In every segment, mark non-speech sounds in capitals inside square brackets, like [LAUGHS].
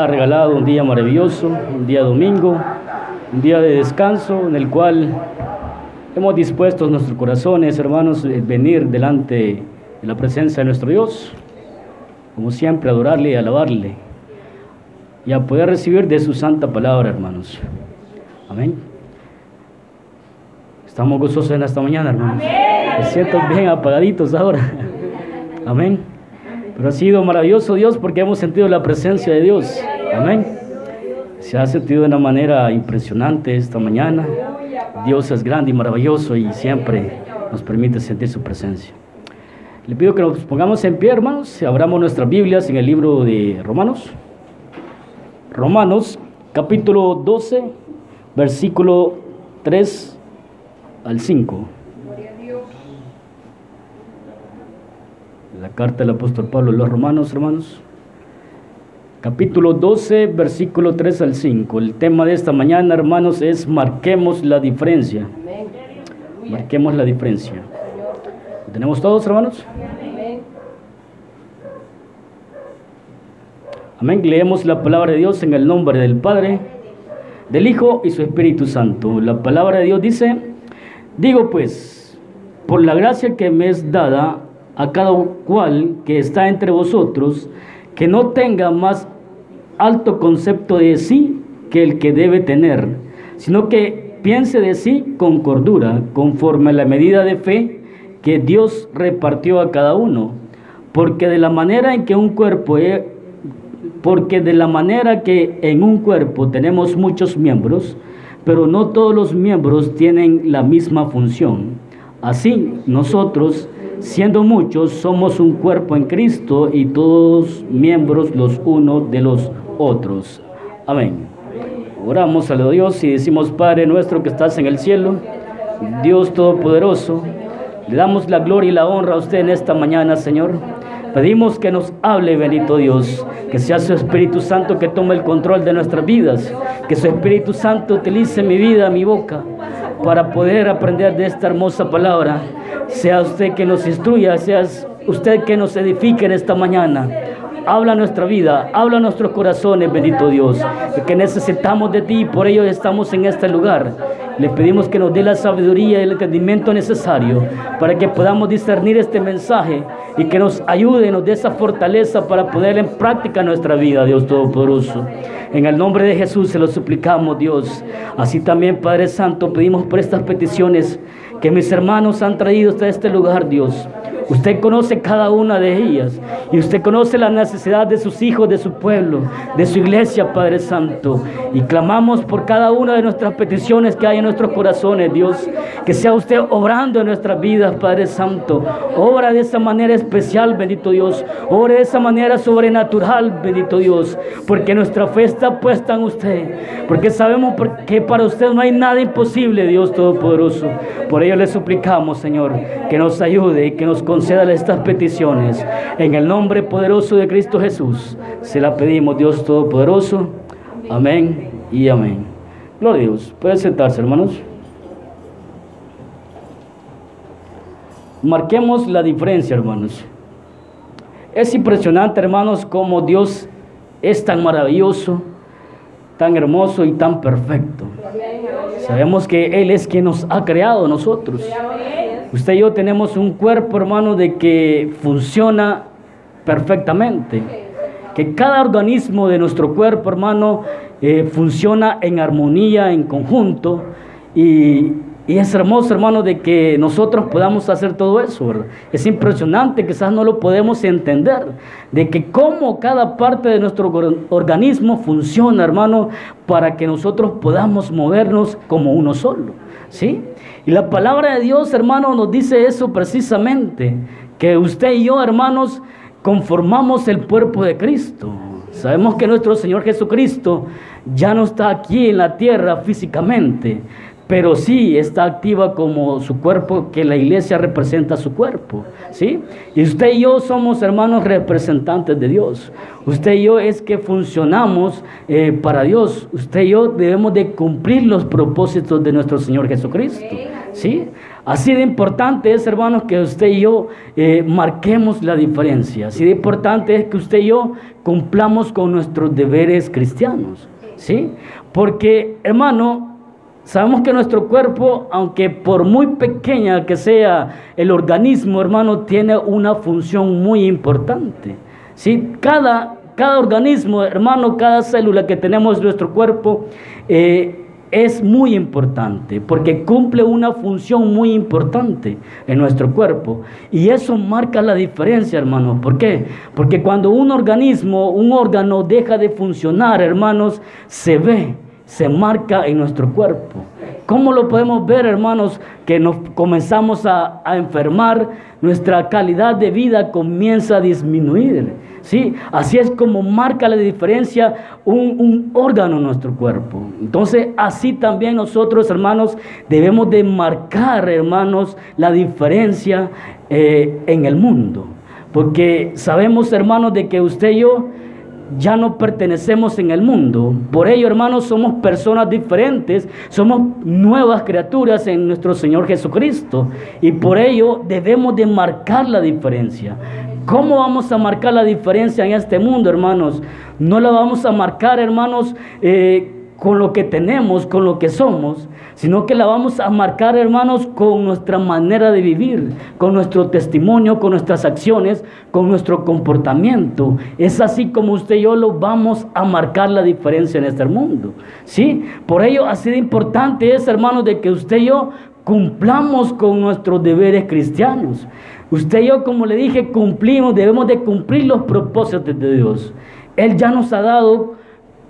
Ha regalado un día maravilloso, un día domingo, un día de descanso en el cual hemos dispuesto nuestros corazones, hermanos, venir delante de la presencia de nuestro Dios, como siempre, adorarle y alabarle, y a poder recibir de su santa palabra, hermanos. Amén. Estamos gozosos en esta mañana, hermanos. Me siento bien apagaditos ahora. [LAUGHS] Amén. Pero ha sido maravilloso Dios porque hemos sentido la presencia de Dios. Amén. Se ha sentido de una manera impresionante esta mañana. Dios es grande y maravilloso y siempre nos permite sentir su presencia. Le pido que nos pongamos en pie, hermanos, y abramos nuestras Biblias en el libro de Romanos. Romanos, capítulo 12, versículo 3 al 5. La carta del apóstol Pablo a los romanos, hermanos. Capítulo 12, versículo 3 al 5. El tema de esta mañana, hermanos, es marquemos la diferencia. Marquemos la diferencia. ¿Lo tenemos todos, hermanos? Amén. Leemos la palabra de Dios en el nombre del Padre, del Hijo y su Espíritu Santo. La palabra de Dios dice, digo pues, por la gracia que me es dada, a cada cual que está entre vosotros, que no tenga más alto concepto de sí que el que debe tener, sino que piense de sí con cordura, conforme a la medida de fe que Dios repartió a cada uno, porque de la manera en que un cuerpo porque de la manera que en un cuerpo tenemos muchos miembros, pero no todos los miembros tienen la misma función. Así, nosotros siendo muchos, somos un cuerpo en Cristo y todos miembros los unos de los otros. Amén. Oramos a Dios y decimos, Padre nuestro que estás en el cielo, Dios Todopoderoso, le damos la gloria y la honra a usted en esta mañana, Señor. Pedimos que nos hable, bendito Dios, que sea su Espíritu Santo que tome el control de nuestras vidas, que su Espíritu Santo utilice mi vida, mi boca, para poder aprender de esta hermosa palabra sea usted que nos instruya, sea usted que nos edifique en esta mañana. Habla nuestra vida, habla nuestros corazones, bendito Dios, que necesitamos de ti, por ello estamos en este lugar. Le pedimos que nos dé la sabiduría y el entendimiento necesario para que podamos discernir este mensaje y que nos ayude, nos dé esa fortaleza para poner en práctica nuestra vida, Dios Todopoderoso. En el nombre de Jesús se lo suplicamos, Dios. Así también, Padre Santo, pedimos por estas peticiones que mis hermanos han traído hasta este lugar, Dios. Usted conoce cada una de ellas y usted conoce la necesidad de sus hijos, de su pueblo, de su iglesia, Padre Santo. Y clamamos por cada una de nuestras peticiones que hay en nuestros corazones, Dios. Que sea usted obrando en nuestras vidas, Padre Santo. Obra de esa manera especial, bendito Dios. Obra de esa manera sobrenatural, bendito Dios. Porque nuestra fe está puesta en usted. Porque sabemos que para usted no hay nada imposible, Dios Todopoderoso. Por ello le suplicamos, Señor, que nos ayude y que nos conceda estas peticiones. En el nombre poderoso de Cristo Jesús, se la pedimos, Dios Todopoderoso. Amén y amén. Gloria a Dios. Pueden sentarse, hermanos. Marquemos la diferencia, hermanos. Es impresionante, hermanos, cómo Dios es tan maravilloso, tan hermoso y tan perfecto. Sabemos que Él es quien nos ha creado nosotros. Usted y yo tenemos un cuerpo, hermano, de que funciona perfectamente. Que cada organismo de nuestro cuerpo, hermano, eh, funciona en armonía, en conjunto. Y, y, es hermoso, hermano, de que nosotros podamos hacer todo eso, ¿verdad? Es impresionante, quizás no lo podemos entender, de que cómo cada parte de nuestro organismo funciona, hermano, para que nosotros podamos movernos como uno solo, ¿sí? Y la palabra de Dios, hermano, nos dice eso precisamente, que usted y yo, hermanos, conformamos el cuerpo de Cristo. Sabemos que nuestro Señor Jesucristo ya no está aquí en la tierra físicamente, pero sí está activa como su cuerpo, que la iglesia representa su cuerpo, ¿sí? Y usted y yo somos hermanos representantes de Dios. Usted y yo es que funcionamos eh, para Dios. Usted y yo debemos de cumplir los propósitos de nuestro Señor Jesucristo, ¿sí? Así de importante es, hermanos, que usted y yo eh, marquemos la diferencia. Así de importante es que usted y yo cumplamos con nuestros deberes cristianos. ¿Sí? Porque, hermano, sabemos que nuestro cuerpo, aunque por muy pequeña que sea el organismo, hermano, tiene una función muy importante. ¿Sí? Cada, cada organismo, hermano, cada célula que tenemos en nuestro cuerpo, eh, es muy importante porque cumple una función muy importante en nuestro cuerpo. Y eso marca la diferencia, hermanos. ¿Por qué? Porque cuando un organismo, un órgano deja de funcionar, hermanos, se ve, se marca en nuestro cuerpo. ¿Cómo lo podemos ver, hermanos? Que nos comenzamos a, enfermar, nuestra calidad de vida comienza a disminuir. ¿sí? Así es como marca la diferencia un, órgano en nuestro cuerpo. Entonces, así también nosotros, hermanos, debemos de marcar, hermanos, la diferencia eh, en el mundo. Porque sabemos, hermanos, de que usted y yo ya no pertenecemos en el mundo. Por ello, hermanos, somos personas diferentes, somos nuevas criaturas en nuestro Señor Jesucristo. Y por ello debemos de marcar la diferencia. ¿Cómo vamos a marcar la diferencia en este mundo, hermanos? No la vamos a marcar, hermanos, eh, con lo que tenemos, con lo que somos, sino que la vamos a marcar, hermanos, con nuestra manera de vivir, con nuestro testimonio, con nuestras acciones, con nuestro comportamiento. Es así como usted y yo lo vamos a marcar la diferencia en este mundo. ¿Sí? Por ello, así de importante es, hermanos, de que usted y yo cumplamos con nuestros deberes cristianos. Usted y yo, como le dije, cumplimos, debemos de cumplir los propósitos de Dios. Él ya nos ha dado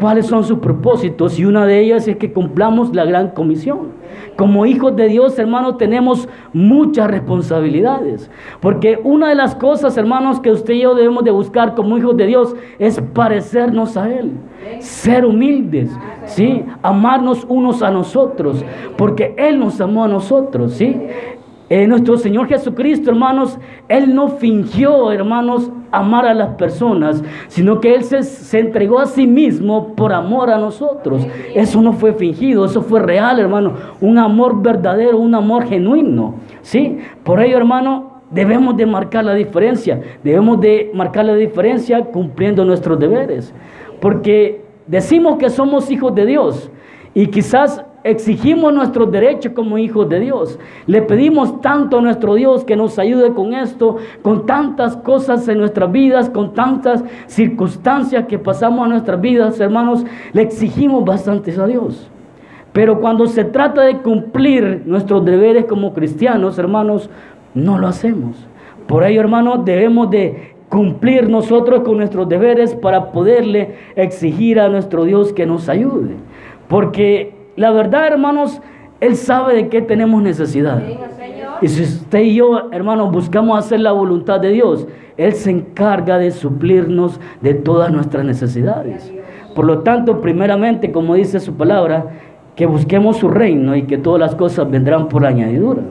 cuáles son sus propósitos y una de ellas es que cumplamos la gran comisión. Como hijos de Dios, hermanos, tenemos muchas responsabilidades. Porque una de las cosas, hermanos, que usted y yo debemos de buscar como hijos de Dios es parecernos a Él. Ser humildes, ¿sí? Amarnos unos a nosotros. Porque Él nos amó a nosotros, ¿sí? Eh, nuestro Señor Jesucristo, hermanos, Él no fingió, hermanos, amar a las personas, sino que Él se, se, entregó a sí mismo por amor a nosotros. Eso no fue fingido, eso fue real, hermano. Un amor verdadero, un amor genuino. ¿Sí? Por ello, hermano, debemos de marcar la diferencia. Debemos de marcar la diferencia cumpliendo nuestros deberes. Porque decimos que somos hijos de Dios. Y quizás exigimos nuestros derechos como hijos de Dios. Le pedimos tanto a nuestro Dios que nos ayude con esto, con tantas cosas en nuestras vidas, con tantas circunstancias que pasamos en nuestras vidas, hermanos, le exigimos bastante a Dios. Pero cuando se trata de cumplir nuestros deberes como cristianos, hermanos, no lo hacemos. Por ello, hermanos, debemos de cumplir nosotros con nuestros deberes para poderle exigir a nuestro Dios que nos ayude. Porque la verdad, hermanos, Él sabe de qué tenemos necesidad. Y si usted y yo, hermanos, buscamos hacer la voluntad de Dios, Él se encarga de suplirnos de todas nuestras necesidades. Por lo tanto, primeramente, como dice su palabra, que busquemos su reino y que todas las cosas vendrán por añadidura.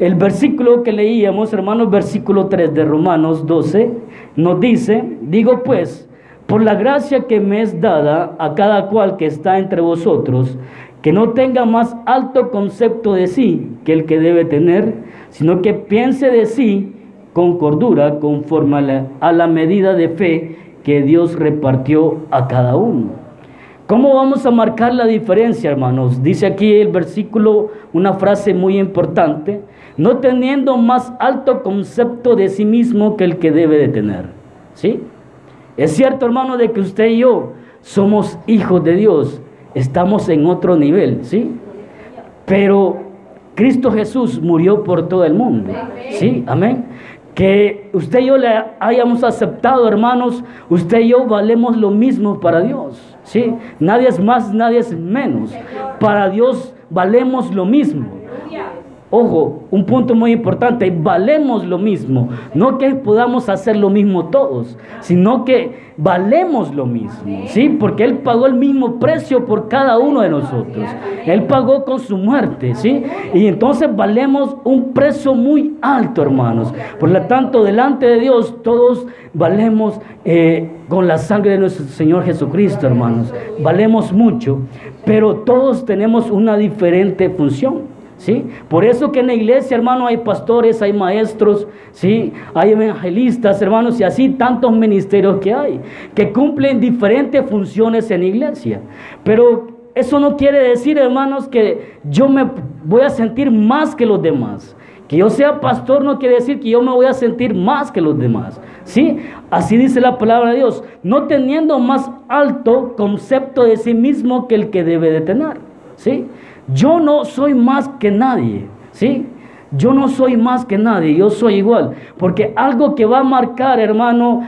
El versículo que leíamos, hermanos, versículo 3 de Romanos 12, nos dice, digo pues, por la gracia que me es dada a cada cual que está entre vosotros, que no tenga más alto concepto de sí que el que debe tener, sino que piense de sí con cordura, conforme a la, a la medida de fe que Dios repartió a cada uno. ¿Cómo vamos a marcar la diferencia, hermanos? Dice aquí el versículo una frase muy importante, no teniendo más alto concepto de sí mismo que el que debe de tener. ¿Sí? Es cierto, hermano, de que usted y yo somos hijos de Dios, estamos en otro nivel, ¿sí? Pero Cristo Jesús murió por todo el mundo, ¿sí? Amén. Que usted y yo le hayamos aceptado, hermanos, usted y yo valemos lo mismo para Dios, ¿sí? Nadie es más, nadie es menos. Para Dios valemos lo mismo. Ojo, un punto muy importante, valemos lo mismo. No que podamos hacer lo mismo todos, sino que valemos lo mismo. ¿Sí? Porque Él pagó el mismo precio por cada uno de nosotros. Él pagó con su muerte, ¿sí? Y entonces valemos un precio muy alto, hermanos. Por lo tanto, delante de Dios todos valemos eh, con la sangre de nuestro Señor Jesucristo, hermanos. Valemos mucho, pero todos tenemos una diferente función. ¿Sí? Por eso que en la iglesia, hermano, hay pastores, hay maestros, ¿sí? Hay evangelistas, hermanos, y así tantos ministerios que hay, que cumplen diferentes funciones en la iglesia. Pero eso no quiere decir, hermanos, que yo me voy a sentir más que los demás. Que yo sea pastor no quiere decir que yo me voy a sentir más que los demás. ¿Sí? Así dice la palabra de Dios, no teniendo más alto concepto de sí mismo que el que debe de tener. ¿Sí? Yo no soy más que nadie, ¿sí? Yo no soy más que nadie, yo soy igual. Porque algo que va a marcar, hermano,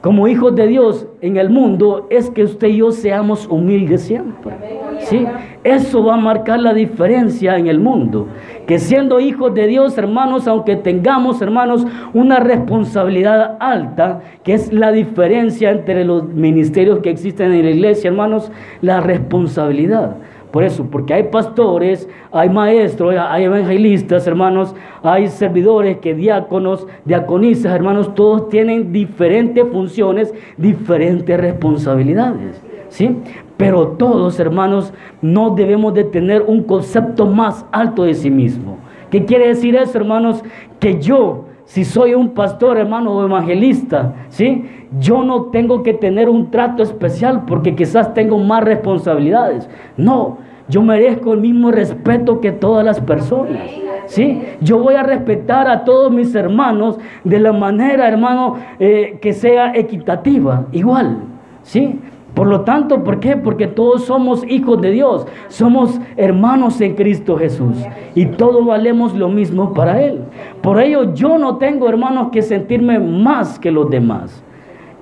como hijos de Dios en el mundo, es que usted y yo seamos humildes siempre. ¿Sí? Eso va a marcar la diferencia en el mundo. Que siendo hijos de Dios, hermanos, aunque tengamos, hermanos, una responsabilidad alta, que es la diferencia entre los ministerios que existen en la iglesia, hermanos, la responsabilidad. Por eso, porque hay pastores, hay maestros, hay evangelistas, hermanos, hay servidores, que diáconos, diaconisas, hermanos, todos tienen diferentes funciones, diferentes responsabilidades. ¿Sí? Pero todos, hermanos, no debemos de tener un concepto más alto de sí mismo. ¿Qué quiere decir eso, hermanos? Que yo, si soy un pastor, hermano, o evangelista, ¿sí? Yo no tengo que tener un trato especial porque quizás tengo más responsabilidades. No, yo merezco el mismo respeto que todas las personas. ¿Sí? Yo voy a respetar a todos mis hermanos de la manera, hermano, eh, que sea equitativa, igual. ¿Sí? Por lo tanto, ¿por qué? Porque todos somos hijos de Dios, somos hermanos en Cristo Jesús y todos valemos lo mismo para Él. Por ello yo no tengo, hermanos, que sentirme más que los demás.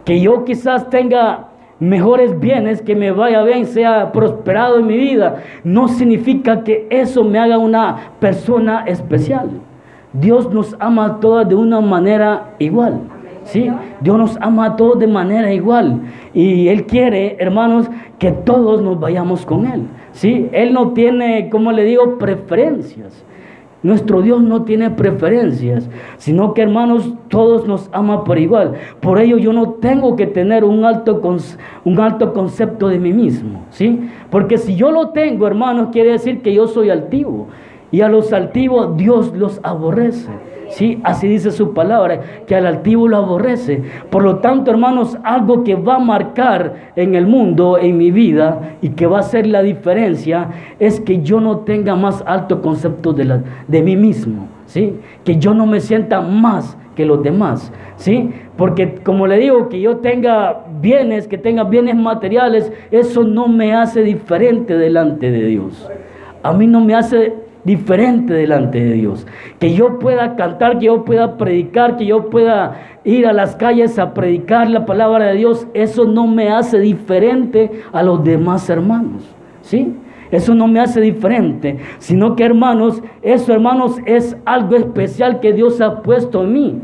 Que yo quizás tenga mejores bienes, que me vaya bien, sea prosperado en mi vida, no significa que eso me haga una persona especial. Dios nos ama a todos de una manera igual. ¿Sí? Dios nos ama a todos de manera igual. Y Él quiere, hermanos, que todos nos vayamos con Él. ¿sí? Él no tiene, como le digo, preferencias. Nuestro Dios no tiene preferencias, sino que hermanos, todos nos ama por igual. Por ello yo no tengo que tener un alto, un alto concepto de mí mismo, ¿sí? Porque si yo lo tengo, hermanos, quiere decir que yo soy altivo. Y a los altivos Dios los aborrece. Sí, así dice su palabra, que al altivo lo aborrece. Por lo tanto, hermanos, algo que va a marcar en el mundo, en mi vida, y que va a ser la diferencia, es que yo no tenga más alto concepto de, la, de mí mismo. ¿sí? Que yo no me sienta más que los demás. ¿sí? Porque como le digo, que yo tenga bienes, que tenga bienes materiales, eso no me hace diferente delante de Dios. A mí no me hace diferente delante de Dios. Que yo pueda cantar, que yo pueda predicar, que yo pueda ir a las calles a predicar la palabra de Dios, eso no me hace diferente a los demás hermanos. ¿Sí? Eso no me hace diferente, sino que hermanos, eso hermanos es algo especial que Dios ha puesto en mí.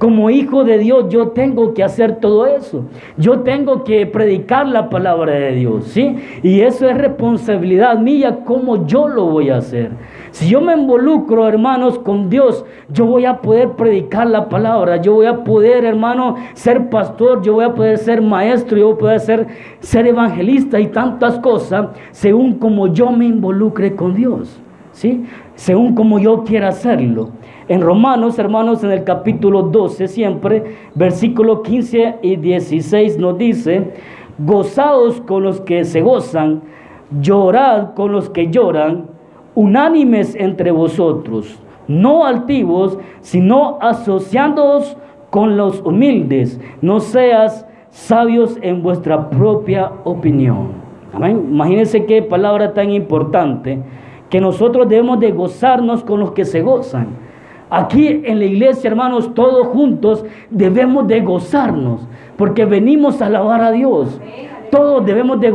Como hijo de Dios yo tengo que hacer todo eso. Yo tengo que predicar la palabra de Dios, ¿sí? Y eso es responsabilidad mía, como yo lo voy a hacer. Si yo me involucro, hermanos, con Dios, yo voy a poder predicar la palabra, yo voy a poder, hermano, ser pastor, yo voy a poder ser maestro, yo voy a poder ser, ser evangelista y tantas cosas, según como yo me involucre con Dios, ¿sí? Según como yo quiera hacerlo. En Romanos, hermanos, en el capítulo 12 siempre, versículo 15 y 16 nos dice, gozaos con los que se gozan, llorad con los que lloran, unánimes entre vosotros, no altivos, sino asociándoos con los humildes, no seas sabios en vuestra propia opinión. Amén. Imagínense qué palabra tan importante, que nosotros debemos de gozarnos con los que se gozan. Aquí en la iglesia, hermanos, todos juntos debemos de gozarnos, porque venimos a alabar a Dios. Todos debemos de,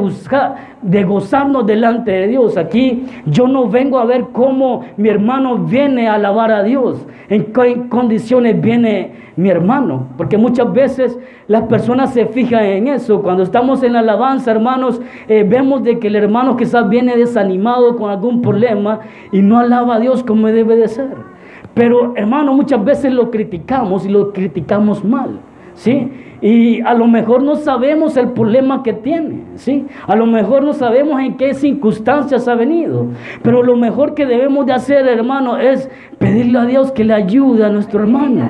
de gozarnos delante de Dios. Aquí yo no vengo a ver cómo mi hermano viene a alabar a Dios, en qué condiciones viene mi hermano. Porque muchas veces las personas se fijan en eso. Cuando estamos en la alabanza, hermanos, eh, vemos de que el hermano quizás viene desanimado con algún problema y no alaba a Dios como debe de ser. Pero hermano, muchas veces lo criticamos y lo criticamos mal. ¿Sí? Y a lo mejor no sabemos el problema que tiene, ¿sí? A lo mejor no sabemos en qué circunstancias ha venido. Pero lo mejor que debemos de hacer, hermano, es pedirle a Dios que le ayude a nuestro hermano.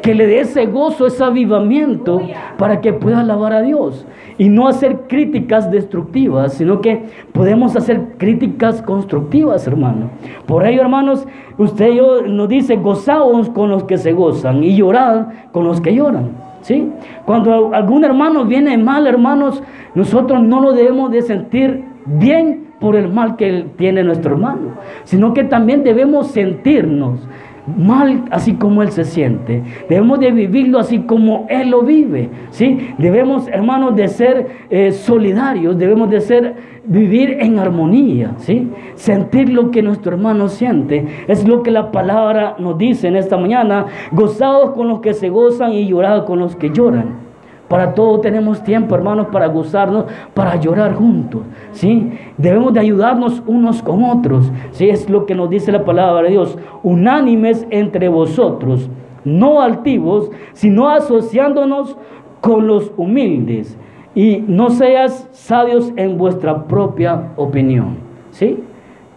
Que le dé ese gozo, ese avivamiento para que pueda alabar a Dios. Y no hacer críticas destructivas, sino que podemos hacer críticas constructivas, hermano. Por ello, hermanos, usted nos dice, gozaos con los que se gozan y llorad con los que lloran. ¿Sí? Cuando algún hermano viene mal, hermanos, nosotros no lo debemos de sentir bien por el mal que tiene nuestro hermano, sino que también debemos sentirnos mal así como Él se siente. Debemos de vivirlo así como Él lo vive. ¿sí? Debemos, hermanos, de ser eh, solidarios, debemos de ser, vivir en armonía. ¿sí? Sentir lo que nuestro hermano siente. Es lo que la palabra nos dice en esta mañana. Gozados con los que se gozan y llorados con los que lloran. Para todo tenemos tiempo, hermanos, para gozarnos, para llorar juntos. ¿sí? Debemos de ayudarnos unos con otros. ¿sí? Es lo que nos dice la palabra de Dios. Unánimes entre vosotros, no altivos, sino asociándonos con los humildes. Y no seas sabios en vuestra propia opinión. ¿sí?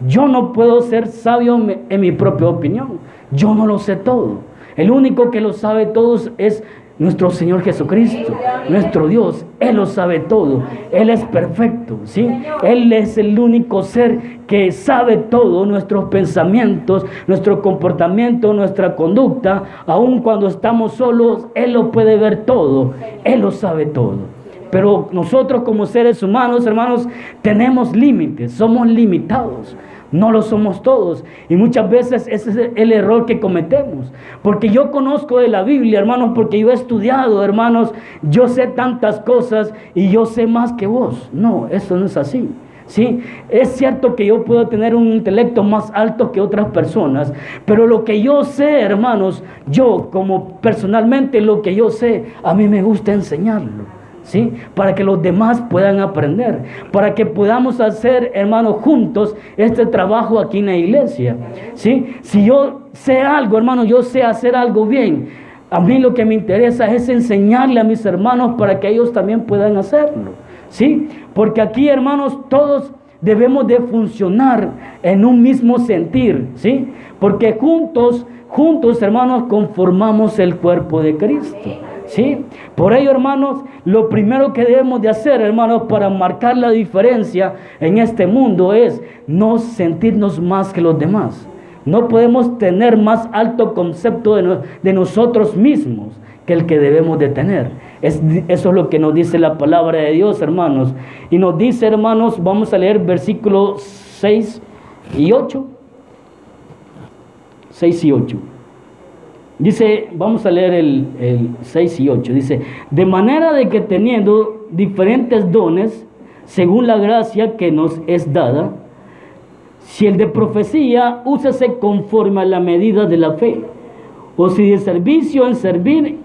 Yo no puedo ser sabio en mi propia opinión. Yo no lo sé todo. El único que lo sabe todo es nuestro Señor Jesucristo, nuestro Dios, Él lo sabe todo, Él es perfecto, ¿sí? Él es el único ser que sabe todo, nuestros pensamientos, nuestro comportamiento, nuestra conducta, aun cuando estamos solos, Él lo puede ver todo, Él lo sabe todo. Pero nosotros como seres humanos, hermanos, tenemos límites, somos limitados. No lo somos todos. Y muchas veces ese es el error que cometemos. Porque yo conozco de la Biblia, hermanos, porque yo he estudiado, hermanos, yo sé tantas cosas y yo sé más que vos. No, eso no es así. Sí, es cierto que yo puedo tener un intelecto más alto que otras personas, pero lo que yo sé, hermanos, yo como personalmente lo que yo sé, a mí me gusta enseñarlo. ¿Sí? Para que los demás puedan aprender, para que podamos hacer, hermanos, juntos este trabajo aquí en la iglesia, ¿sí? Si yo sé algo, hermano, yo sé hacer algo bien, a mí lo que me interesa es enseñarle a mis hermanos para que ellos también puedan hacerlo, ¿sí? Porque aquí, hermanos, todos debemos de funcionar en un mismo sentir, ¿sí? Porque juntos, juntos, hermanos, conformamos el cuerpo de Cristo. ¿Sí? Por ello, hermanos, lo primero que debemos de hacer, hermanos, para marcar la diferencia en este mundo es no sentirnos más que los demás. No podemos tener más alto concepto de, nosotros mismos que el que debemos de tener. Es, eso es lo que nos dice la palabra de Dios, hermanos. Y nos dice, hermanos, vamos a leer versículos 6 y 8. 6 y 8. Dice, vamos a leer el, el 6 y 8. Dice, de manera de que teniendo diferentes dones, según la gracia que nos es dada, si el de profecía, úsese conforme a la medida de la fe, o si de servicio en servir,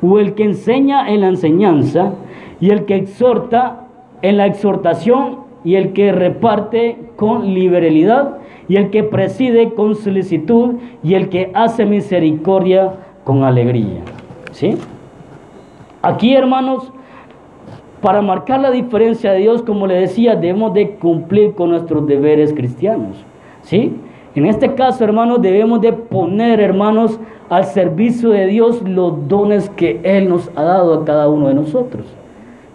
o el que enseña en la enseñanza, y el que exhorta en la exhortación, y el que reparte con liberalidad, y el que preside con solicitud, y el que hace misericordia con alegría. ¿Sí? Aquí, hermanos, para marcar la diferencia de Dios, como le decía, debemos de cumplir con nuestros deberes cristianos. ¿Sí? En este caso, hermanos, debemos de poner, hermanos, al servicio de Dios los dones que Él nos ha dado a cada uno de nosotros.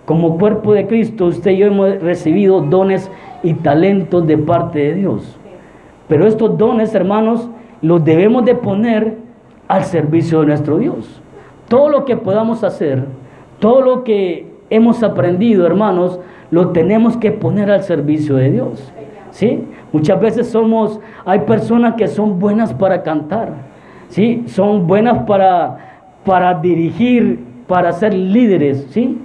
Como cuerpo de Cristo, usted y yo hemos recibido dones y talentos de parte de Dios. Pero estos dones, hermanos, los debemos de poner al servicio de nuestro Dios. Todo lo que podamos hacer, todo lo que hemos aprendido, hermanos, lo tenemos que poner al servicio de Dios. ¿Sí? Muchas veces somos, hay personas que son buenas para cantar, ¿sí? Son buenas para, para dirigir, para ser líderes, ¿sí?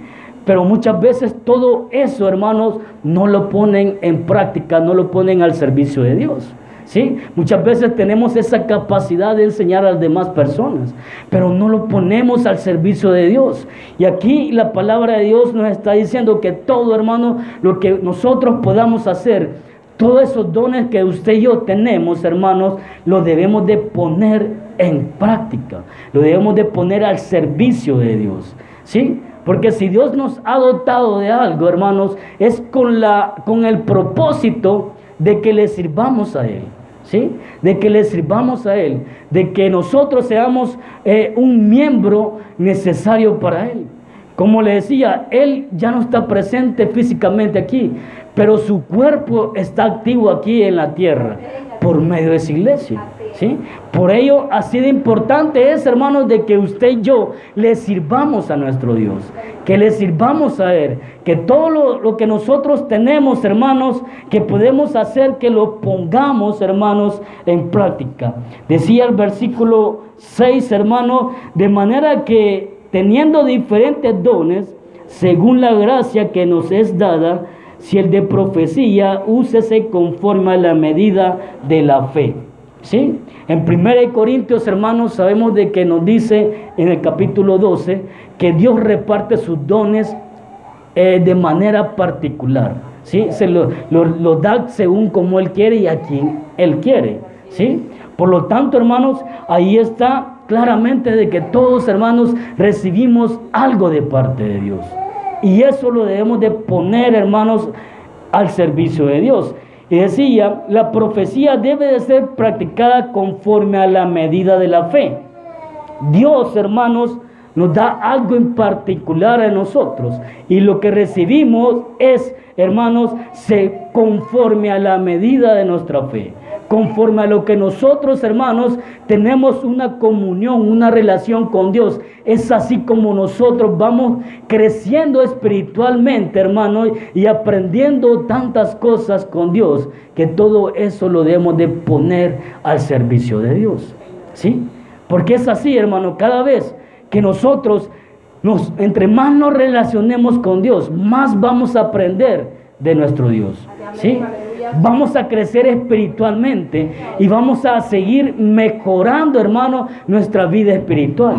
Pero muchas veces todo eso, hermanos, no lo ponen en práctica, no lo ponen al servicio de Dios. ¿Sí? Muchas veces tenemos esa capacidad de enseñar a las demás personas, pero no lo ponemos al servicio de Dios. Y aquí la palabra de Dios nos está diciendo que todo, hermano, lo que nosotros podamos hacer, todos esos dones que usted y yo tenemos, hermanos, lo debemos de poner en práctica, lo debemos de poner al servicio de Dios. ¿Sí? Porque si Dios nos ha dotado de algo, hermanos, es con, la, con el propósito de que le sirvamos a Él. ¿Sí? De que le sirvamos a Él, de que nosotros seamos eh, un miembro necesario para Él. Como le decía, Él ya no está presente físicamente aquí, pero su cuerpo está activo aquí en la tierra por medio de esa iglesia. ¿Sí? Por ello, así de importante es, hermanos, de que usted y yo le sirvamos a nuestro Dios, que le sirvamos a Él, que todo lo, que nosotros tenemos, hermanos, que podemos hacer, que lo pongamos, hermanos, en práctica. Decía el versículo 6, hermanos, de manera que teniendo diferentes dones, según la gracia que nos es dada, si el de profecía, úsese conforme a la medida de la fe. ¿Sí? En 1 Corintios, hermanos, sabemos de que nos dice en el capítulo 12 que Dios reparte sus dones eh, de manera particular. ¿Sí? Se los lo, da según como Él quiere y a quien Él quiere. ¿Sí? Por lo tanto, hermanos, ahí está claramente de que todos, hermanos, recibimos algo de parte de Dios. Y eso lo debemos de poner, hermanos, al servicio de Dios. Y decía, la profecía debe de ser practicada conforme a la medida de la fe. Dios, hermanos, nos da algo en particular a nosotros. Y lo que recibimos es, hermanos, se conforme a la medida de nuestra fe conforme a lo que nosotros, hermanos, tenemos una comunión, una relación con Dios. Es así como nosotros vamos creciendo espiritualmente, hermanos, y aprendiendo tantas cosas con Dios, que todo eso lo debemos de poner al servicio de Dios. ¿Sí? Porque es así, hermano, cada vez que nosotros nos, entre más nos relacionemos con Dios, más vamos a aprender de nuestro Dios. ¿Sí? Vamos a crecer espiritualmente y vamos a seguir mejorando, hermano, nuestra vida espiritual.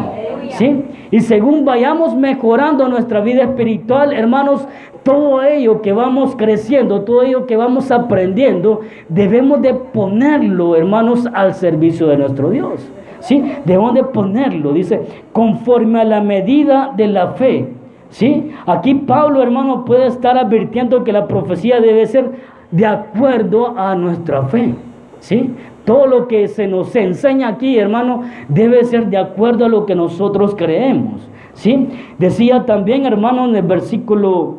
¿Sí? Y según vayamos mejorando nuestra vida espiritual, hermanos, todo ello que vamos creciendo, todo ello que vamos aprendiendo, debemos de ponerlo, hermanos, al servicio de nuestro Dios. ¿Sí? Debemos de ponerlo, dice, conforme a la medida de la fe. ¿Sí? Aquí Pablo, hermano, puede estar advirtiendo que la profecía debe ser de acuerdo a nuestra fe. ¿Sí? Todo lo que se nos enseña aquí, hermano, debe ser de acuerdo a lo que nosotros creemos. ¿Sí? Decía también, hermano, en el versículo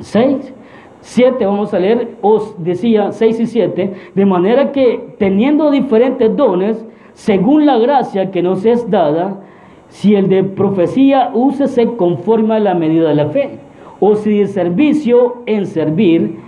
6, 7, vamos a leer, os decía 6 y 7, de manera que teniendo diferentes dones, según la gracia que nos es dada, si el de profecía, úsese conforme a la medida de la fe, o si de servicio en servir,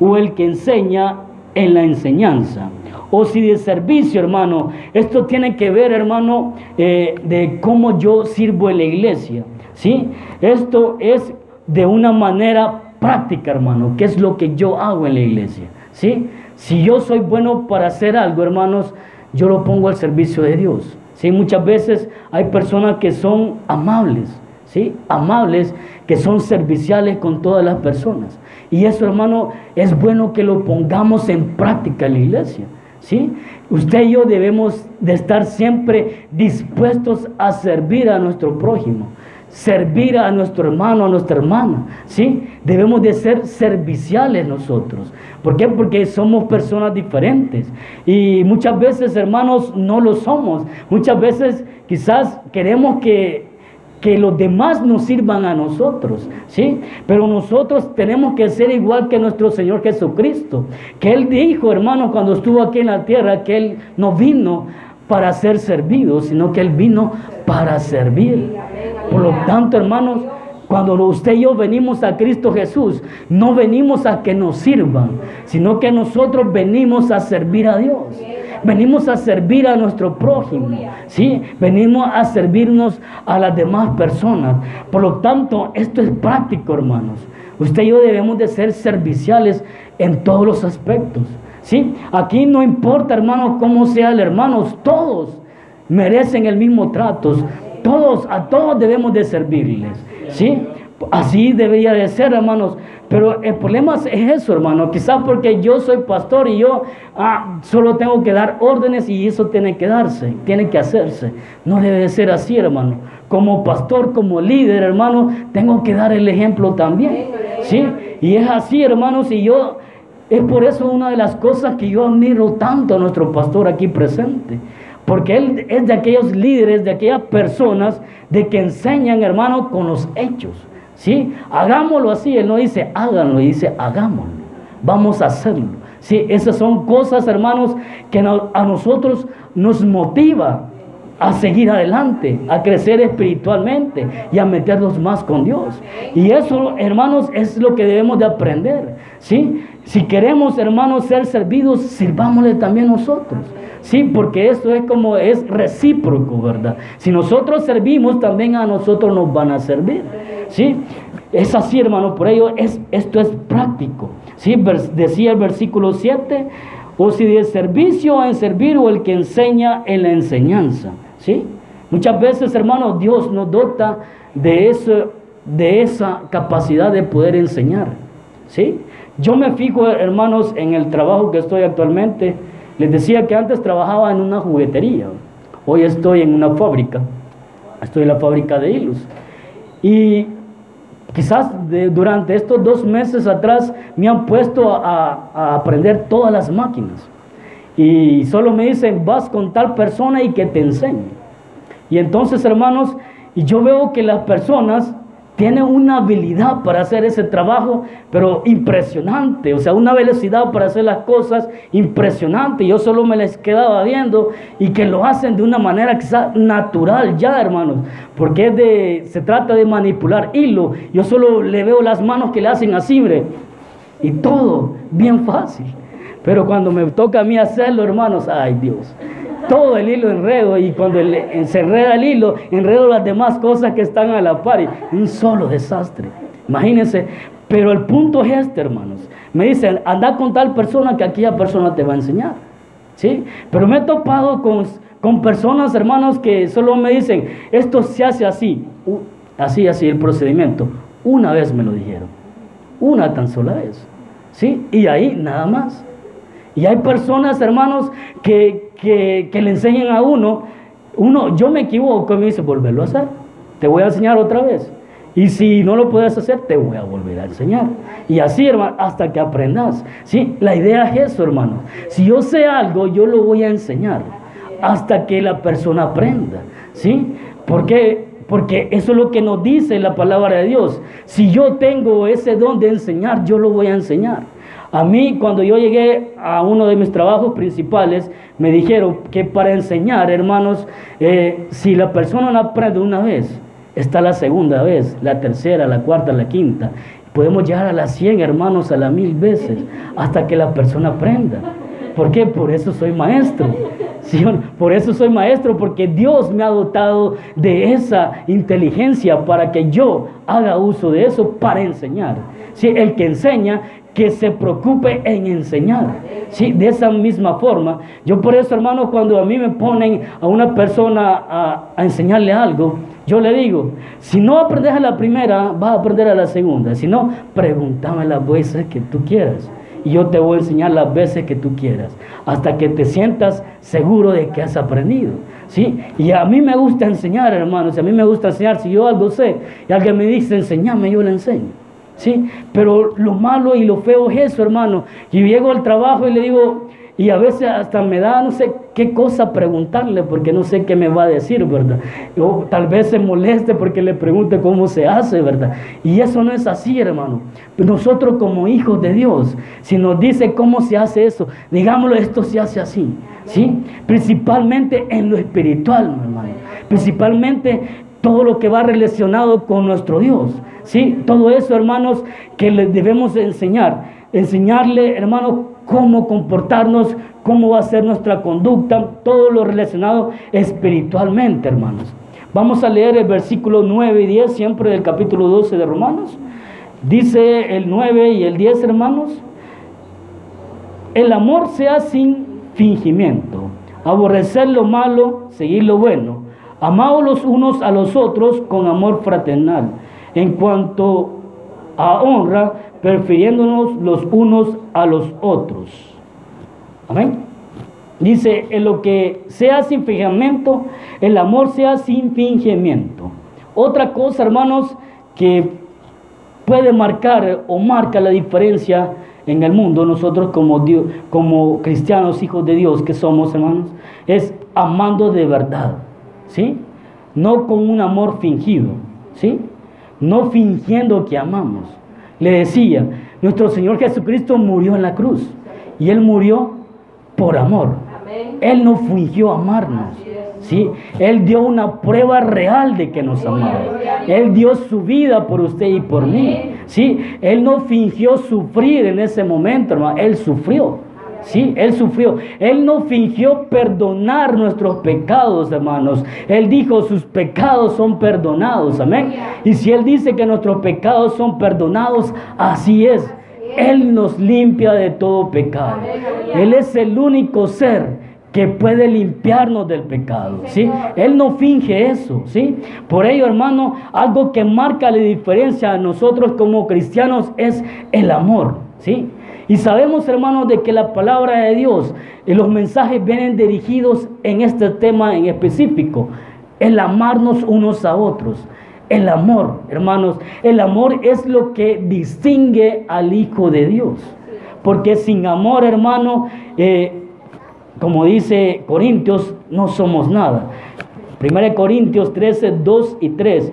o el que enseña en la enseñanza. O si de servicio, hermano, esto tiene que ver, hermano, eh, de cómo yo sirvo en la iglesia. ¿sí? Esto es de una manera práctica, hermano, que es lo que yo hago en la iglesia. ¿sí? Si yo soy bueno para hacer algo, hermanos, yo lo pongo al servicio de Dios. ¿sí? Muchas veces hay personas que son amables, ¿sí? amables, que son serviciales con todas las personas. Y eso, hermano, es bueno que lo pongamos en práctica en la iglesia. ¿Sí? Usted y yo debemos de estar siempre dispuestos a servir a nuestro prójimo, servir a nuestro hermano, a nuestra hermana, ¿sí? Debemos de ser serviciales nosotros. ¿Por qué? Porque somos personas diferentes y muchas veces, hermanos, no lo somos. Muchas veces quizás queremos que que los demás nos sirvan a nosotros, ¿sí? Pero nosotros tenemos que ser igual que nuestro Señor Jesucristo, que Él dijo, hermano, cuando estuvo aquí en la tierra, que Él no vino para ser servido, sino que Él vino para servir. Por lo tanto, hermanos, cuando usted y yo venimos a Cristo Jesús, no venimos a que nos sirvan, sino que nosotros venimos a servir a Dios venimos a servir a nuestro prójimo, ¿sí? Venimos a servirnos a las demás personas. Por lo tanto, esto es práctico, hermanos. Usted y yo debemos de ser serviciales en todos los aspectos, ¿sí? Aquí no importa, hermanos, cómo sea el hermano, todos merecen el mismo trato. Todos, a todos debemos de servirles, ¿sí? Así debería de ser, hermanos. Pero el problema es eso, hermano. Quizás porque yo soy pastor y yo ah, solo tengo que dar órdenes y eso tiene que darse, tiene que hacerse. No debe de ser así, hermano. Como pastor, como líder, hermano, tengo que dar el ejemplo también. ¿Sí? Y es así, hermanos, y yo es por eso una de las cosas que yo admiro tanto a nuestro pastor aquí presente. Porque él es de aquellos líderes, de aquellas personas de que enseñan, hermano, con los hechos. ¿Sí? Hagámoslo así. Él no dice háganlo, dice hagámoslo. Vamos a hacerlo. Sí, esas son cosas, hermanos, que a nosotros nos motiva a seguir adelante, a crecer espiritualmente y a meternos más con Dios. Y eso, hermanos, es lo que debemos de aprender. ¿sí? Si queremos, hermanos, ser servidos, sirvámosle también nosotros. Sí, porque esto es como es recíproco, ¿verdad? Si nosotros servimos, también a nosotros nos van a servir. ¿Sí? Es así, hermano, por ello es, esto es práctico. ¿Sí? Decía el versículo 7, o si de servicio en servir o el que enseña en la enseñanza. ¿Sí? Muchas veces, hermanos, Dios nos dota de, eso, de esa capacidad de poder enseñar. ¿Sí? Yo me fijo, hermanos, en el trabajo que estoy actualmente. Les decía que antes trabajaba en una juguetería. Hoy estoy en una fábrica. Estoy en la fábrica de hilos. Y quizás durante estos dos meses atrás me han puesto a, aprender todas las máquinas. Y solo me dicen, vas con tal persona y que te enseñe. Y entonces, hermanos, y yo veo que las personas tienen una habilidad para hacer ese trabajo, pero impresionante, o sea, una velocidad para hacer las cosas impresionante. Yo solo me les quedaba viendo y que lo hacen de una manera quizás natural ya, hermanos, porque se trata de manipular hilo. Yo solo le veo las manos que le hacen así, y todo bien fácil. Pero cuando me toca a mí hacerlo, hermanos, ay Dios, todo el hilo enredo y cuando se enreda el hilo, enredo las demás cosas que están a la par. Y un solo desastre. Imagínense. Pero el punto es este, hermanos. Me dicen, anda con tal persona que aquella persona te va a enseñar. ¿Sí? Pero me he topado con, con personas, hermanos, que solo me dicen, esto se hace así. Así, así el procedimiento. Una vez me lo dijeron. Una tan sola vez. ¿Sí? Y ahí nada más. Y hay personas, hermanos, que, le enseñan a uno, uno, yo me equivoco y me dice, volverlo a hacer, te voy a enseñar otra vez. Y si no lo puedes hacer, te voy a volver a enseñar. Y así, hermano, hasta que aprendas. ¿sí? La idea es eso, hermano. Si yo sé algo, yo lo voy a enseñar hasta que la persona aprenda. ¿sí? Porque, porque eso es lo que nos dice la palabra de Dios. Si yo tengo ese don de enseñar, yo lo voy a enseñar. A mí, cuando yo llegué a uno de mis trabajos principales, me dijeron que para enseñar, hermanos, eh, si la persona no aprende una vez, está la segunda vez, la tercera, la cuarta, la quinta. Podemos llegar a las 100, hermanos, a las mil veces, hasta que la persona aprenda. ¿Por qué? Por eso soy maestro. Por eso soy maestro, porque Dios me ha dotado de esa inteligencia para que yo haga uso de eso para enseñar. ¿Sí? El que enseña que se preocupe en enseñar. Sí, de esa misma forma. Yo por eso, hermano, cuando a mí me ponen a una persona a, enseñarle algo, yo le digo, si no aprendes a la primera, vas a aprender a la segunda. Si no, pregúntame las veces que tú quieras. Y yo te voy a enseñar las veces que tú quieras. Hasta que te sientas seguro de que has aprendido. ¿Sí? Y a mí me gusta enseñar, hermanos. A mí me gusta enseñar. Si yo algo sé y alguien me dice, enseñame, yo le enseño. ¿Sí? Pero lo malo y lo feo es eso, hermano. Yo llego al trabajo y le digo, y a veces hasta me da no sé qué cosa preguntarle porque no sé qué me va a decir, ¿verdad? O tal vez se moleste porque le pregunte cómo se hace, ¿verdad? Y eso no es así, hermano. Nosotros como hijos de Dios, si nos dice cómo se hace eso, digámoslo, esto se hace así, ¿sí? Principalmente en lo espiritual, hermano. Principalmente todo lo que va relacionado con nuestro Dios. ¿sí? Todo eso, hermanos, que les debemos enseñar. Enseñarle, hermanos, cómo comportarnos, cómo va a ser nuestra conducta, todo lo relacionado espiritualmente, hermanos. Vamos a leer el versículo 9 y 10, siempre del capítulo 12 de Romanos. Dice el 9 y el 10, hermanos. El amor sea sin fingimiento, aborrecer lo malo, seguir lo bueno Amaos los unos a los otros con amor fraternal. en cuanto a honra, prefiriéndonos los unos a los otros. Amén. Dice, en lo que sea sin fingimiento, el amor sea sin fingimiento. Otra cosa, hermanos, que puede marcar o marca la diferencia en el mundo, nosotros como, Dios, como cristianos, hijos de Dios que somos, hermanos, es amando de verdad, ¿sí? No con un amor fingido, ¿sí? No fingiendo que amamos. Le decía, nuestro Señor Jesucristo murió en la cruz y Él murió por amor. Él no fingió amarnos. ¿sí? Él dio una prueba real de que nos amaba. Él dio su vida por usted y por mí. ¿sí? Él no fingió sufrir en ese momento, hermano. Él sufrió. Sí, Él sufrió. Él no fingió perdonar nuestros pecados, hermanos. Él dijo, sus pecados son perdonados. Amén. Y si Él dice que nuestros pecados son perdonados, así es. Él nos limpia de todo pecado. Él es el único ser que puede limpiarnos del pecado, ¿sí? Él no finge eso, ¿sí? Por ello, hermano, algo que marca la diferencia a nosotros como cristianos es el amor, ¿sí? Y sabemos, hermanos, de que la palabra de Dios y los mensajes vienen dirigidos en este tema en específico, el amarnos unos a otros. El amor, hermanos, el amor es lo que distingue al Hijo de Dios. Porque sin amor, hermano, eh, como dice Corintios, no somos nada. 1 Corintios 13, 2 y 3.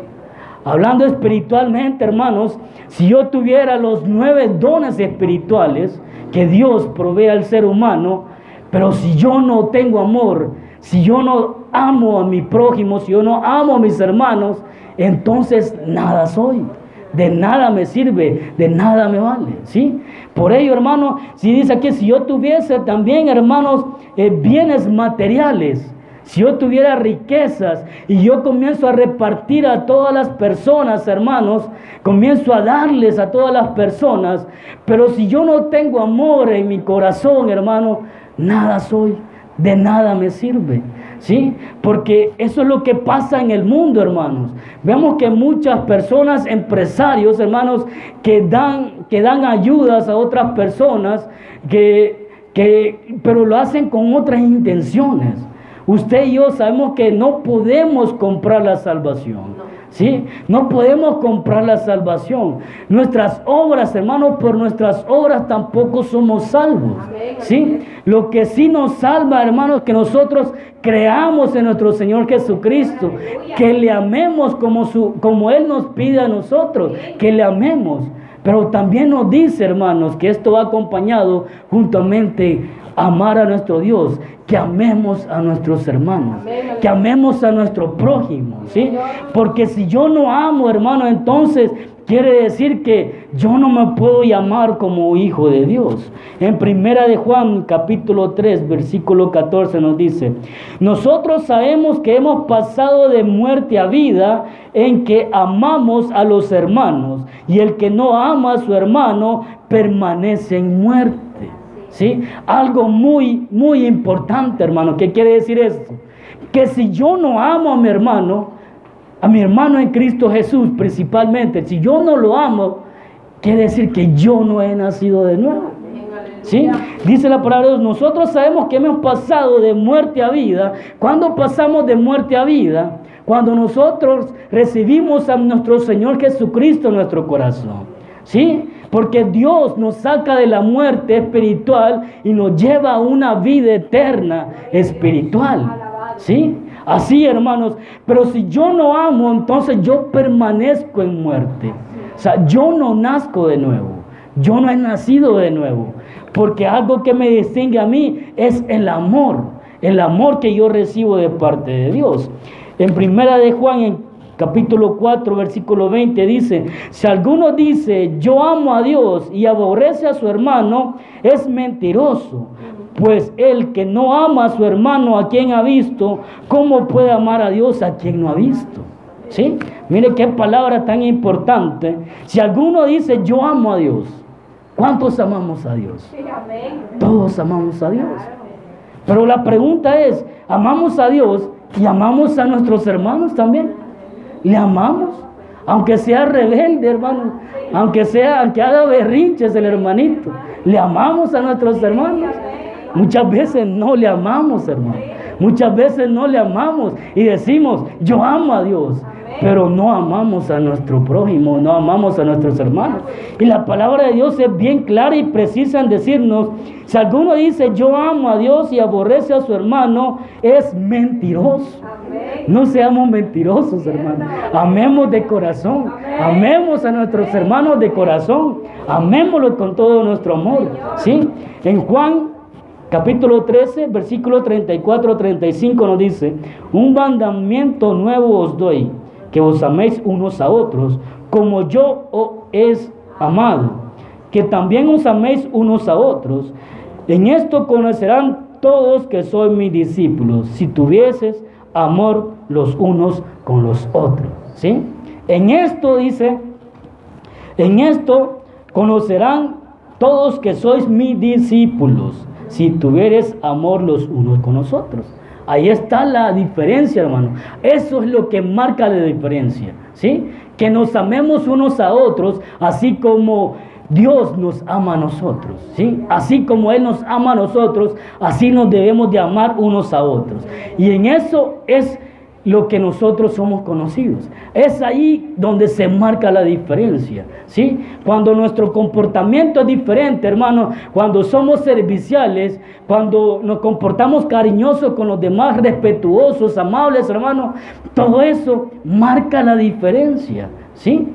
Hablando espiritualmente, hermanos, si yo tuviera los nueve dones espirituales que Dios provee al ser humano, pero si yo no tengo amor, si yo no amo a mi prójimo, si yo no amo a mis hermanos, entonces nada soy de nada me sirve, de nada me vale, ¿sí? Por ello, hermano, si dice aquí, si yo tuviese también, hermanos, eh, bienes materiales, si yo tuviera riquezas y yo comienzo a repartir a todas las personas, hermanos, comienzo a darles a todas las personas, pero si yo no tengo amor en mi corazón, hermano, nada soy, de nada me sirve. ¿Sí? Porque eso es lo que pasa en el mundo, hermanos. Vemos que muchas personas, empresarios, hermanos, que dan, que dan ayudas a otras personas, que, que, pero lo hacen con otras intenciones. Usted y yo sabemos que no podemos comprar la salvación. ¿Sí? No podemos comprar la salvación. Nuestras obras, hermanos, por nuestras obras tampoco somos salvos. ¿Sí? Lo que sí nos salva, hermanos, que nosotros creamos en nuestro Señor Jesucristo, que le amemos como, su, como Él nos pide a nosotros, que le amemos. Pero también nos dice, hermanos, que esto va acompañado juntamente amar a nuestro Dios, que amemos a nuestros hermanos, que amemos a nuestro prójimo, ¿sí? Porque si yo no amo, hermano, entonces quiere decir que yo no me puedo llamar como hijo de Dios. En primera de Juan capítulo 3, versículo 14 nos dice, "Nosotros sabemos que hemos pasado de muerte a vida en que amamos a los hermanos, y el que no ama a su hermano permanece en muerte." ¿Sí? Algo muy, muy importante, hermano. ¿Qué quiere decir esto? Que si yo no amo a mi hermano, a mi hermano en Cristo Jesús principalmente, si yo no lo amo, quiere decir que yo no he nacido de nuevo. ¿Sí? Dice la palabra de Dios, nosotros sabemos que hemos pasado de muerte a vida. Cuando pasamos de muerte a vida? Cuando nosotros recibimos a nuestro Señor Jesucristo en nuestro corazón. ¿Sí? Porque Dios nos saca de la muerte espiritual y nos lleva a una vida eterna espiritual. ¿Sí? Así, hermanos. Pero si yo no amo, entonces yo permanezco en muerte. O sea, yo no nazco de nuevo. Yo no he nacido de nuevo. Porque algo que me distingue a mí es el amor. El amor que yo recibo de parte de Dios. En primera de Juan, en capítulo 4, versículo 20 dice, si alguno dice, yo amo a Dios y aborrece a su hermano, es mentiroso. Pues el que no ama a su hermano a quien ha visto, ¿cómo puede amar a Dios a quien no ha visto? ¿Sí? Mire qué palabra tan importante. Si alguno dice, yo amo a Dios, ¿cuántos amamos a Dios? Todos amamos a Dios. Pero la pregunta es, ¿amamos a Dios y amamos a nuestros hermanos también? ¿Le amamos? Aunque sea rebelde, hermano. Aunque sea, aunque haga berrinches el hermanito. ¿Le amamos a nuestros hermanos? Muchas veces no le amamos, hermano. Muchas veces no le amamos y decimos, yo amo a Dios pero no amamos a nuestro prójimo, no amamos a nuestros hermanos. Y la palabra de Dios es bien clara y precisa en decirnos, si alguno dice yo amo a Dios y aborrece a su hermano, es mentiroso. No seamos mentirosos, hermanos. Amemos de corazón. Amemos a nuestros hermanos de corazón. Amémoslos con todo nuestro amor. ¿Sí? En Juan capítulo 13, versículo 34-35 nos dice, un mandamiento nuevo os doy que os améis unos a otros, como yo os he amado, que también os améis unos a otros. En esto conocerán todos que soy mis discípulos, si tuvieses amor los unos con los otros. ¿Sí? En esto dice, en esto conocerán todos que sois mis discípulos, si tuvieres amor los unos con los otros. Ahí está la diferencia, hermano. Eso es lo que marca la diferencia, ¿sí? Que nos amemos unos a otros, así como Dios nos ama a nosotros, ¿sí? Así como Él nos ama a nosotros, así nos debemos de amar unos a otros. Y en eso es lo que nosotros somos conocidos. Es ahí donde se marca la diferencia, ¿sí? Cuando nuestro comportamiento es diferente, hermano, cuando somos serviciales, cuando nos comportamos cariñosos con los demás, respetuosos, amables, hermano, todo eso marca la diferencia, ¿sí?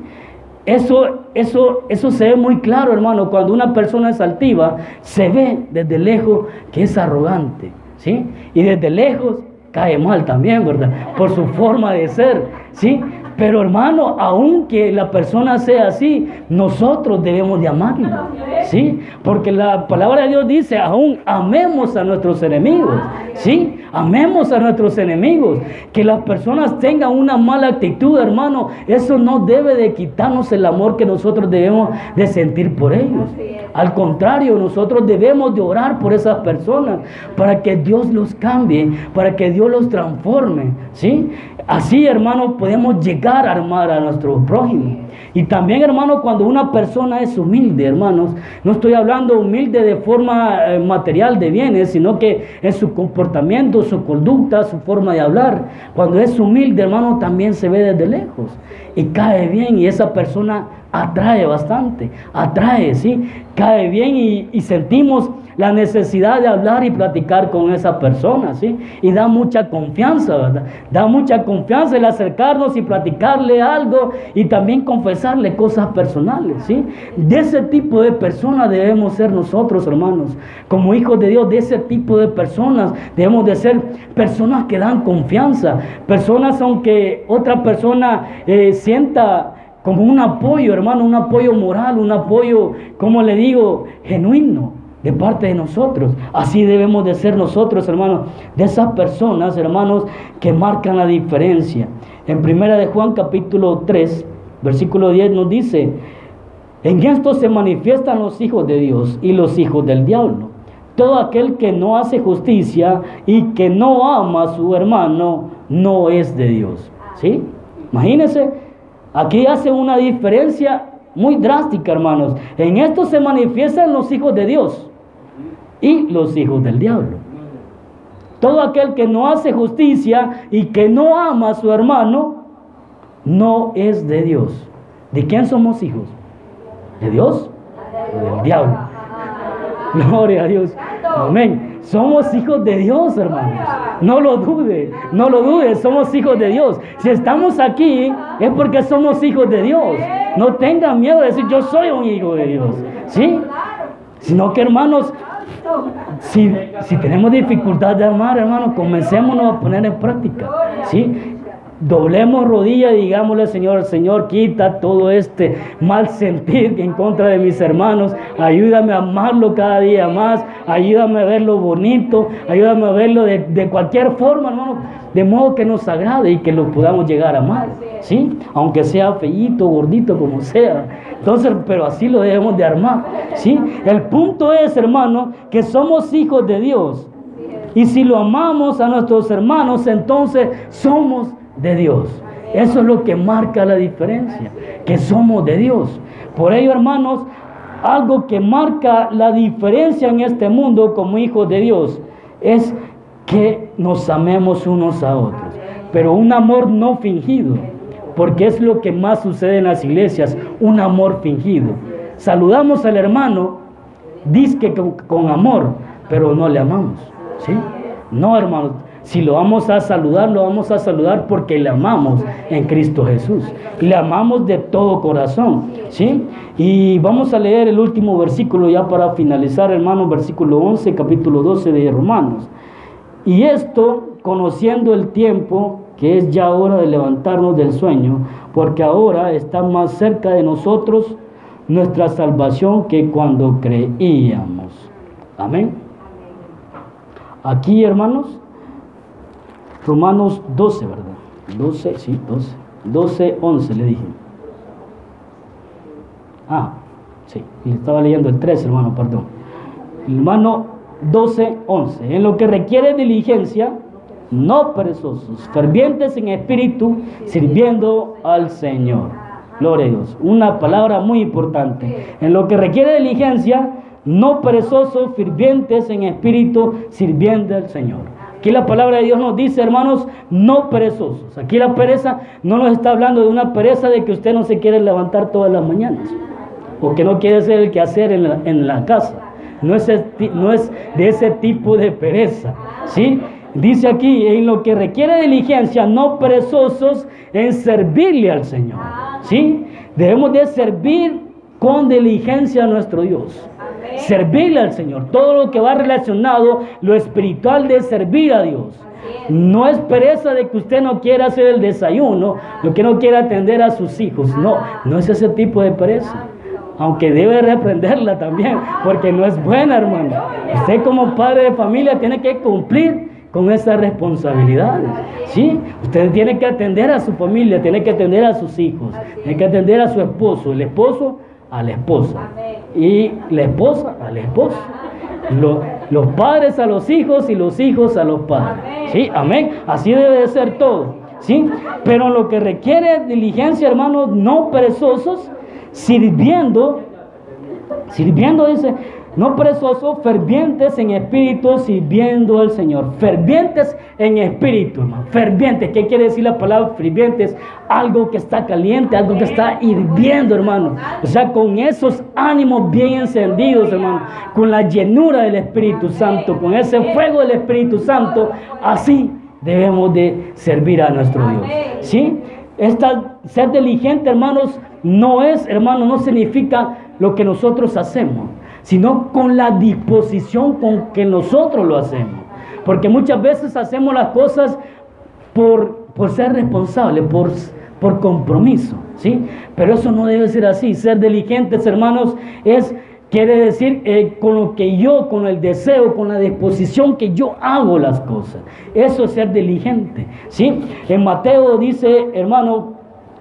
Eso, eso, eso se ve muy claro, hermano, cuando una persona es altiva, se ve desde lejos que es arrogante, ¿sí? Y desde lejos cae mal también, ¿verdad? Por su forma de ser, ¿sí? Pero hermano, aunque la persona sea así, nosotros debemos de amarlo, ¿sí? Porque la palabra de Dios dice, aún amemos a nuestros enemigos, ¿sí? Amemos a nuestros enemigos. Que las personas tengan una mala actitud, hermano, eso no debe de quitarnos el amor que nosotros debemos de sentir por ellos. Al contrario, nosotros debemos de orar por esas personas para que Dios los cambie, para que Dios los transforme, ¿sí? Así, hermano, podemos llegar a armar a nuestro prójimo. Y también, hermano, cuando una persona es humilde, hermanos, no estoy hablando humilde de forma eh, material de bienes, sino que en su comportamiento, su conducta, su forma de hablar. Cuando es humilde, hermano, también se ve desde lejos y cae bien y esa persona atrae bastante, atrae, ¿sí? Cae bien y, sentimos la necesidad de hablar y platicar con esa persona, ¿sí? Y da mucha confianza, ¿verdad? Da mucha confianza el acercarnos y platicarle algo y también confesarle cosas personales, ¿sí? De ese tipo de personas debemos ser nosotros, hermanos. Como hijos de Dios, de ese tipo de personas debemos de ser personas que dan confianza, personas aunque otra persona eh, sienta como un apoyo, hermano, un apoyo moral, un apoyo, como le digo, genuino de parte de nosotros. Así debemos de ser nosotros, hermanos, de esas personas, hermanos, que marcan la diferencia. En primera de Juan capítulo 3, versículo 10 nos dice, en esto se manifiestan los hijos de Dios y los hijos del diablo. Todo aquel que no hace justicia y que no ama a su hermano no es de Dios. ¿Sí? Imagínense, aquí hace una diferencia muy drástica, hermanos. En esto se manifiestan los hijos de Dios y los hijos del diablo. Todo aquel que no hace justicia y que no ama a su hermano, no es de Dios. ¿De quién somos hijos? ¿De Dios? ¿O del diablo? [LAUGHS] Gloria a Dios. Amén. Somos hijos de Dios, hermanos. No lo dude, no lo dude, somos hijos de Dios. Si estamos aquí es porque somos hijos de Dios. No tengan miedo de decir yo soy un hijo de Dios. ¿Sí? Sino que, hermanos, si, tenemos dificultad de amar, hermanos, comencémonos a poner en práctica. ¿sí? Doblemos rodilla y digámosle Señor, Señor, quita todo este mal sentir en contra de mis hermanos, ayúdame a amarlo cada día más, ayúdame a verlo bonito, ayúdame a verlo de, cualquier forma, hermano, de modo que nos agrade y que lo podamos llegar a amar, ¿sí? Aunque sea feíto, gordito, como sea. Entonces, pero así lo debemos de armar, ¿sí? El punto es, hermano, que somos hijos de Dios. Y si lo amamos a nuestros hermanos, entonces somos de Dios. Eso es lo que marca la diferencia, que somos de Dios. Por ello, hermanos, algo que marca la diferencia en este mundo como hijos de Dios es que nos amemos unos a otros. Pero un amor no fingido, porque es lo que más sucede en las iglesias, un amor fingido. Saludamos al hermano, dice con, con amor, pero no le amamos. ¿sí? No, hermanos, si lo vamos a saludar, lo vamos a saludar porque le amamos en Cristo Jesús. Le amamos de todo corazón. ¿sí? Y vamos a leer el último versículo ya para finalizar, hermanos, versículo 11, capítulo 12 de Romanos. Y esto, conociendo el tiempo, que es ya hora de levantarnos del sueño, porque ahora está más cerca de nosotros nuestra salvación que cuando creíamos. Amén. Aquí, hermanos, Romanos 12, ¿verdad? 12, sí, 12. 12, 11 le dije. Ah, sí, estaba leyendo el 13, hermano, perdón. Hermano 12, 11. En lo que requiere diligencia, no perezosos, fervientes en espíritu, sirviendo al Señor. Gloria a Dios. Una palabra muy importante. En lo que requiere diligencia, no perezosos, fervientes en espíritu, sirviendo al Señor. Aquí la palabra de Dios nos dice, hermanos, no perezosos. Aquí la pereza no nos está hablando de una pereza de que usted no se quiere levantar todas las mañanas o que no quiere ser el que hacer en la, casa. No es, no es de ese tipo de pereza. ¿sí? Dice aquí, en lo que requiere diligencia, no perezosos en servirle al Señor. ¿sí? Debemos de servir con diligencia a nuestro Dios servirle al Señor. Todo lo que va relacionado, lo espiritual de servir a Dios. No es pereza de que usted no quiera hacer el desayuno, lo que no quiera atender a sus hijos. No, no es ese tipo de pereza. Aunque debe reprenderla también, porque no es buena, hermano. Usted como padre de familia tiene que cumplir con esas responsabilidades. ¿sí? Usted tiene que atender a su familia, tiene que atender a sus hijos, tiene que atender a su esposo. El esposo a la esposa y la esposa al esposo. los padres a los hijos y los hijos a los padres. ¿Sí? Amén. Así debe de ser todo. ¿Sí? Pero lo que requiere diligencia, hermanos, no perezosos, sirviendo, sirviendo, dice, no perezosos, fervientes en espíritu, sirviendo al Señor. Fervientes en espíritu, hermano. Fervientes. ¿Qué quiere decir la palabra fervientes? Algo que está caliente, algo que está hirviendo, hermano. O sea, con esos ánimos bien encendidos, hermano. Con la llenura del Espíritu Santo, con ese fuego del Espíritu Santo. Así debemos de servir a nuestro Dios. ¿Sí? Esta, ser diligente, hermanos, no es, hermano, no significa lo que nosotros hacemos sino con la disposición con que nosotros lo hacemos. Porque muchas veces hacemos las cosas por, por ser responsables, por, por compromiso, ¿sí? Pero eso no debe ser así. Ser diligentes, hermanos, es quiere decir eh, con lo que yo, con el deseo, con la disposición que yo hago las cosas. Eso es ser diligente, ¿sí? En Mateo dice, hermano,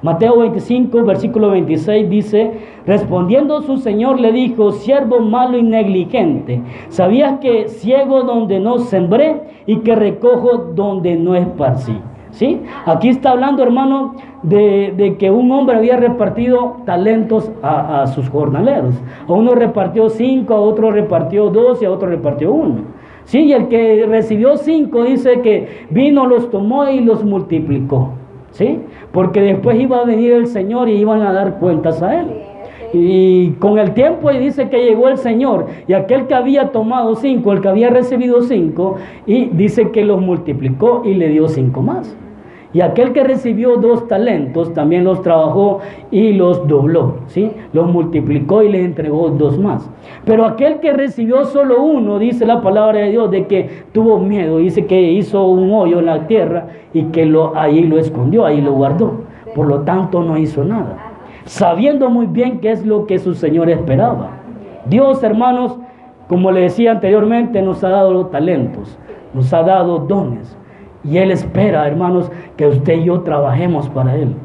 Mateo 25, versículo 26 dice, respondiendo su señor le dijo, siervo malo y negligente, ¿sabías que ciego donde no sembré y que recojo donde no esparcí? ¿Sí? Aquí está hablando, hermano, de, que un hombre había repartido talentos a, a, sus jornaleros. A uno repartió cinco, a otro repartió dos y a otro repartió uno. ¿Sí? Y el que recibió cinco dice que vino, los tomó y los multiplicó. ¿Sí? Porque después iba a venir el Señor y iban a dar cuentas a Él. Y con el tiempo y dice que llegó el Señor y aquel que había tomado cinco, el que había recibido cinco, y dice que los multiplicó y le dio cinco más. Y aquel que recibió dos talentos también los trabajó y los dobló, ¿sí? Los multiplicó y les entregó dos más. Pero aquel que recibió solo uno, dice la palabra de Dios, de que tuvo miedo, dice que hizo un hoyo en la tierra y que ahí lo escondió, ahí lo guardó. Por lo tanto, no hizo nada. Sabiendo muy bien qué es lo que su Señor esperaba. Dios, hermanos, como le decía anteriormente, nos ha dado talentos, nos ha dado dones. Y Él espera, hermanos, que usted y yo trabajemos para Él.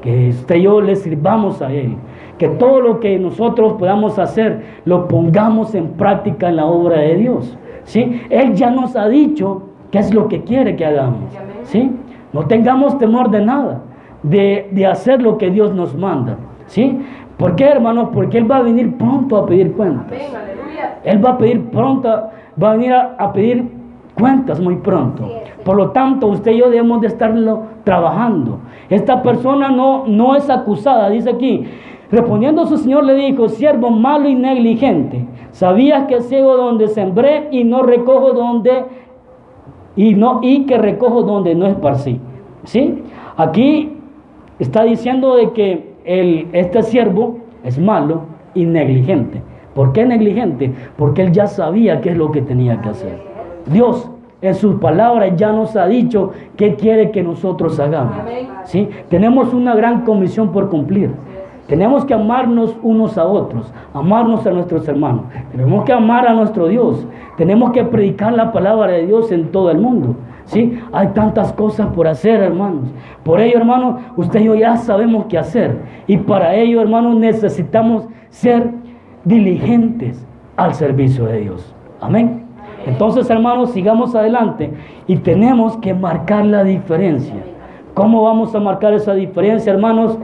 Que usted y yo le sirvamos a Él. Que todo lo que nosotros podamos hacer lo pongamos en práctica en la obra de Dios. ¿sí? Él ya nos ha dicho qué es lo que quiere que hagamos. ¿sí? No tengamos temor de nada, de, de hacer lo que Dios nos manda. ¿sí? ¿Por qué, hermanos? Porque Él va a venir pronto a pedir cuentas. Él va a pedir pronto, va a venir a, pedir cuentas muy pronto. Por lo tanto, usted y yo debemos de estarlo trabajando. Esta persona no, no es acusada, dice aquí. Respondiendo su señor le dijo, siervo malo y negligente, sabías que ciego donde sembré y no recojo donde y no y que recojo donde no esparcí. ¿Sí? Aquí está diciendo de que el, este siervo es malo y negligente. ¿Por qué negligente? Porque él ya sabía qué es lo que tenía que hacer. Dios en sus palabras ya nos ha dicho qué quiere que nosotros hagamos. ¿Sí? Tenemos una gran comisión por cumplir. Tenemos que amarnos unos a otros, amarnos a nuestros hermanos. Tenemos que amar a nuestro Dios. Tenemos que predicar la palabra de Dios en todo el mundo. ¿Sí? Hay tantas cosas por hacer, hermanos. Por ello, hermanos, usted y yo ya sabemos qué hacer. Y para ello, hermanos, necesitamos ser diligentes al servicio de Dios. Amén. Entonces, hermanos, sigamos adelante y tenemos que marcar la diferencia. ¿Cómo vamos a marcar esa diferencia, hermanos?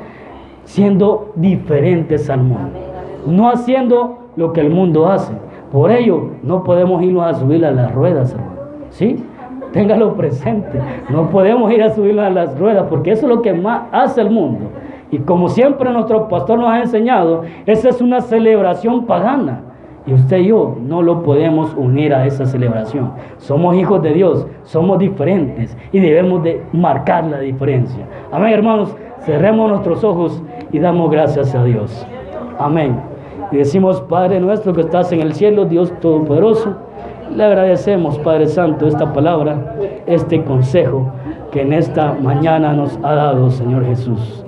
Siendo diferentes al mundo. No haciendo lo que el mundo hace. Por ello, no podemos irnos a subir a las ruedas, hermanos. ¿Sí? Téngalo presente. No podemos ir a subir a las ruedas porque eso es lo que más hace el mundo. Y como siempre nuestro pastor nos ha enseñado, esa es una celebración pagana. Y usted y yo no lo podemos unir a esa celebración. Somos hijos de Dios, somos diferentes y debemos de marcar la diferencia. Amén, hermanos. Cerremos nuestros ojos y damos gracias a Dios. Amén. Y decimos, Padre nuestro que estás en el cielo, Dios Todopoderoso, le agradecemos, Padre Santo, esta palabra, este consejo que en esta mañana nos ha dado, Señor Jesús.